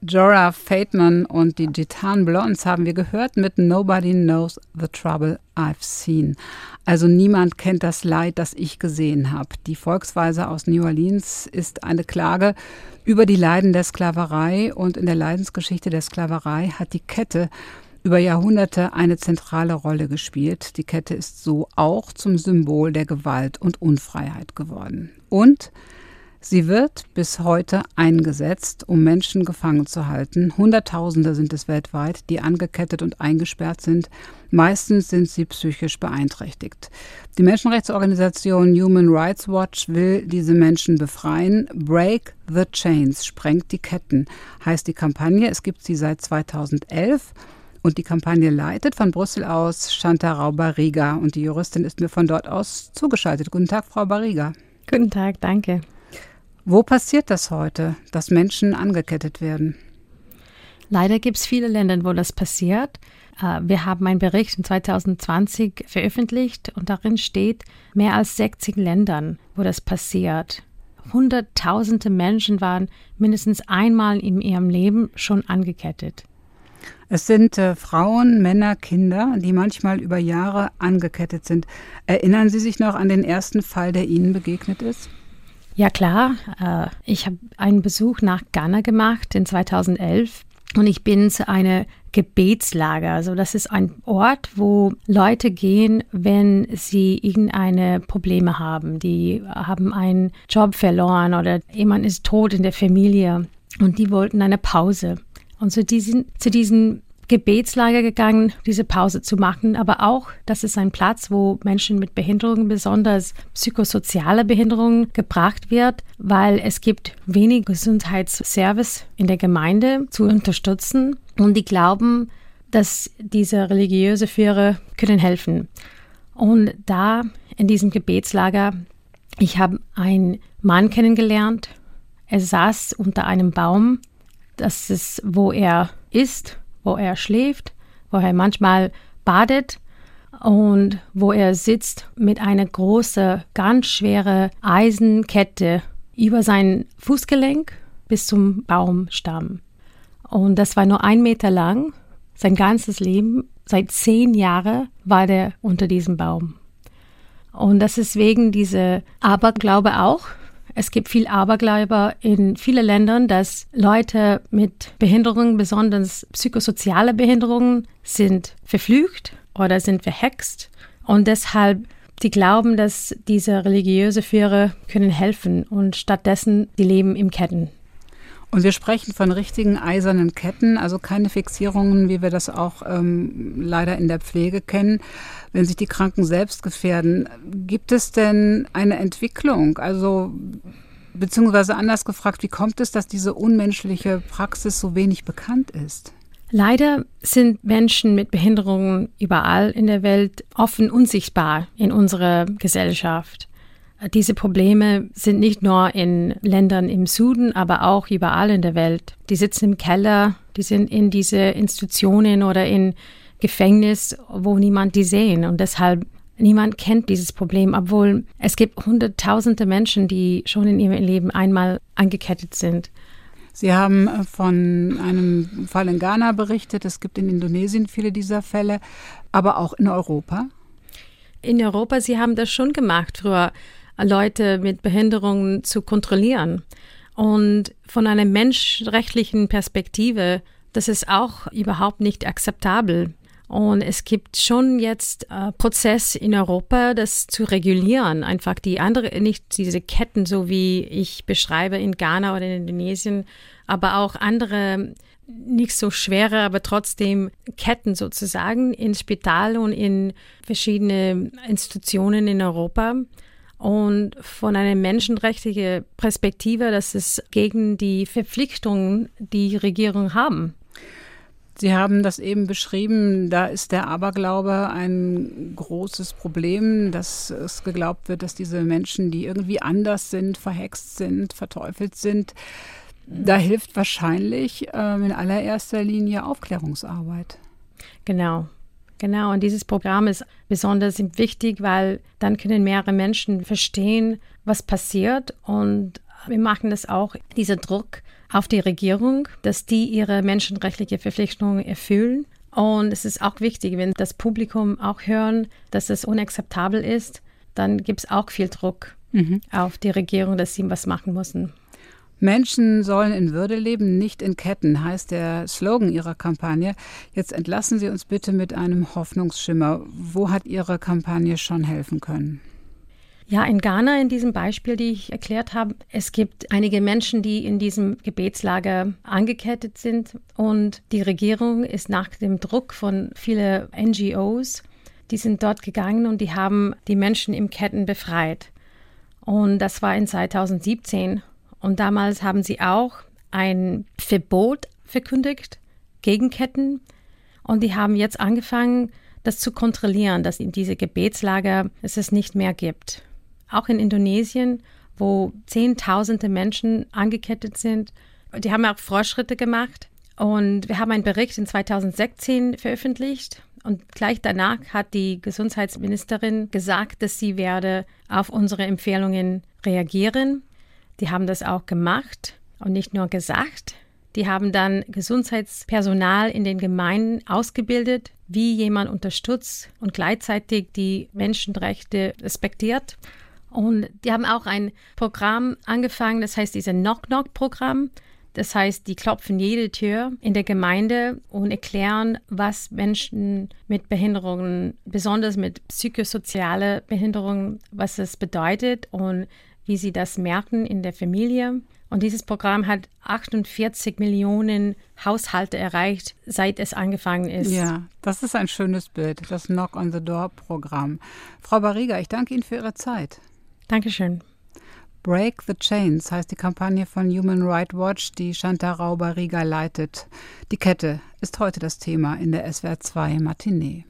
Jorah Fateman und die Gitan Blondes haben wir gehört mit Nobody Knows the Trouble I've Seen. Also niemand kennt das Leid, das ich gesehen habe. Die Volksweise aus New Orleans ist eine Klage über die Leiden der Sklaverei und in der Leidensgeschichte der Sklaverei hat die Kette über Jahrhunderte eine zentrale Rolle gespielt. Die Kette ist so auch zum Symbol der Gewalt und Unfreiheit geworden. Und Sie wird bis heute eingesetzt, um Menschen gefangen zu halten. Hunderttausende sind es weltweit, die angekettet und eingesperrt sind. Meistens sind sie psychisch beeinträchtigt. Die Menschenrechtsorganisation Human Rights Watch will diese Menschen befreien. Break the Chains, sprengt die Ketten, heißt die Kampagne. Es gibt sie seit 2011. Und die Kampagne leitet von Brüssel aus Shanta Rauber-Riga. Und die Juristin ist mir von dort aus zugeschaltet. Guten Tag, Frau Barriga. Guten Tag, danke. Wo passiert das heute, dass Menschen angekettet werden? Leider gibt es viele Länder, wo das passiert. Äh, wir haben einen Bericht in 2020 veröffentlicht und darin steht, mehr als 60 Ländern, wo das passiert. Hunderttausende Menschen waren mindestens einmal in ihrem Leben schon angekettet. Es sind äh, Frauen, Männer, Kinder, die manchmal über Jahre angekettet sind. Erinnern Sie sich noch an den ersten Fall, der Ihnen begegnet ist? Ja klar, äh, ich habe einen Besuch nach Ghana gemacht in 2011 und ich bin zu einer Gebetslager. Also das ist ein Ort, wo Leute gehen, wenn sie irgendeine Probleme haben. Die haben einen Job verloren oder jemand ist tot in der Familie und die wollten eine Pause. Und zu diesen, zu diesen Gebetslager gegangen, diese Pause zu machen, aber auch, das ist ein Platz, wo Menschen mit Behinderungen, besonders psychosoziale Behinderungen, gebracht wird, weil es gibt wenig Gesundheitsservice in der Gemeinde zu unterstützen und die glauben, dass diese religiöse Führer können helfen. Und da in diesem Gebetslager, ich habe einen Mann kennengelernt. Er saß unter einem Baum. Das ist, wo er ist wo er schläft, wo er manchmal badet und wo er sitzt mit einer großen, ganz schweren Eisenkette über sein Fußgelenk bis zum Baumstamm. Und das war nur ein Meter lang. Sein ganzes Leben, seit zehn Jahren, war der unter diesem Baum. Und das ist wegen dieser Aberglaube auch, es gibt viel Abergläuber in vielen Ländern, dass Leute mit Behinderungen, besonders psychosoziale Behinderungen, sind verflucht oder sind verhext. Und deshalb die glauben, dass diese religiöse Führer können helfen und stattdessen die leben im Ketten. Und wir sprechen von richtigen eisernen Ketten, also keine Fixierungen, wie wir das auch ähm, leider in der Pflege kennen, wenn sich die Kranken selbst gefährden. Gibt es denn eine Entwicklung? Also beziehungsweise anders gefragt, wie kommt es, dass diese unmenschliche Praxis so wenig bekannt ist? Leider sind Menschen mit Behinderungen überall in der Welt offen unsichtbar in unserer Gesellschaft. Diese Probleme sind nicht nur in Ländern im Süden, aber auch überall in der Welt. Die sitzen im Keller, die sind in diese Institutionen oder in Gefängnis, wo niemand die sehen. Und deshalb niemand kennt dieses Problem, obwohl es gibt hunderttausende Menschen, die schon in ihrem Leben einmal angekettet sind. Sie haben äh, von einem Fall in Ghana berichtet. Es gibt in Indonesien viele dieser Fälle, aber auch in Europa. In Europa, Sie haben das schon gemacht früher. Leute mit Behinderungen zu kontrollieren. Und von einer menschrechtlichen Perspektive, das ist auch überhaupt nicht akzeptabel. Und es gibt schon jetzt äh, Prozess in Europa, das zu regulieren. Einfach die andere, nicht diese Ketten, so wie ich beschreibe in Ghana oder in Indonesien, aber auch andere nicht so schwere, aber trotzdem Ketten sozusagen in Spital und in verschiedene Institutionen in Europa und von einer menschenrechtlichen Perspektive, das ist gegen die Verpflichtungen, die Regierungen haben. Sie haben das eben beschrieben, da ist der Aberglaube ein großes Problem, dass es geglaubt wird, dass diese Menschen, die irgendwie anders sind, verhext sind, verteufelt sind, da hilft wahrscheinlich äh, in allererster Linie Aufklärungsarbeit. Genau. Genau, und dieses Programm ist besonders wichtig, weil dann können mehrere Menschen verstehen, was passiert. Und wir machen das auch, dieser Druck auf die Regierung, dass die ihre menschenrechtliche Verpflichtungen erfüllen. Und es ist auch wichtig, wenn das Publikum auch hören, dass es unakzeptabel ist, dann gibt es auch viel Druck mhm. auf die Regierung, dass sie was machen müssen. Menschen sollen in Würde leben, nicht in Ketten, heißt der Slogan Ihrer Kampagne. Jetzt entlassen Sie uns bitte mit einem Hoffnungsschimmer. Wo hat Ihre Kampagne schon helfen können? Ja, in Ghana, in diesem Beispiel, die ich erklärt habe, es gibt einige Menschen, die in diesem Gebetslager angekettet sind und die Regierung ist nach dem Druck von vielen NGOs, die sind dort gegangen und die haben die Menschen im Ketten befreit. Und das war in 2017 und damals haben sie auch ein Verbot verkündigt gegen Ketten und die haben jetzt angefangen, das zu kontrollieren, dass in diese Gebetslager es es nicht mehr gibt auch in Indonesien, wo Zehntausende Menschen angekettet sind. Die haben auch Fortschritte gemacht. Und wir haben einen Bericht in 2016 veröffentlicht. Und gleich danach hat die Gesundheitsministerin gesagt, dass sie werde auf unsere Empfehlungen reagieren. Die haben das auch gemacht und nicht nur gesagt. Die haben dann Gesundheitspersonal in den Gemeinden ausgebildet, wie jemand unterstützt und gleichzeitig die Menschenrechte respektiert. Und die haben auch ein Programm angefangen, das heißt dieses Knock-Knock-Programm. Das heißt, die klopfen jede Tür in der Gemeinde und erklären, was Menschen mit Behinderungen, besonders mit psychosozialer Behinderung, was es bedeutet und wie sie das merken in der Familie. Und dieses Programm hat 48 Millionen Haushalte erreicht, seit es angefangen ist. Ja, das ist ein schönes Bild, das Knock on the Door Programm. Frau Barriga, ich danke Ihnen für Ihre Zeit. Dankeschön. Break the Chains heißt die Kampagne von Human Rights Watch, die Chantal Rauber-Rieger leitet. Die Kette ist heute das Thema in der SWR 2 Matinee.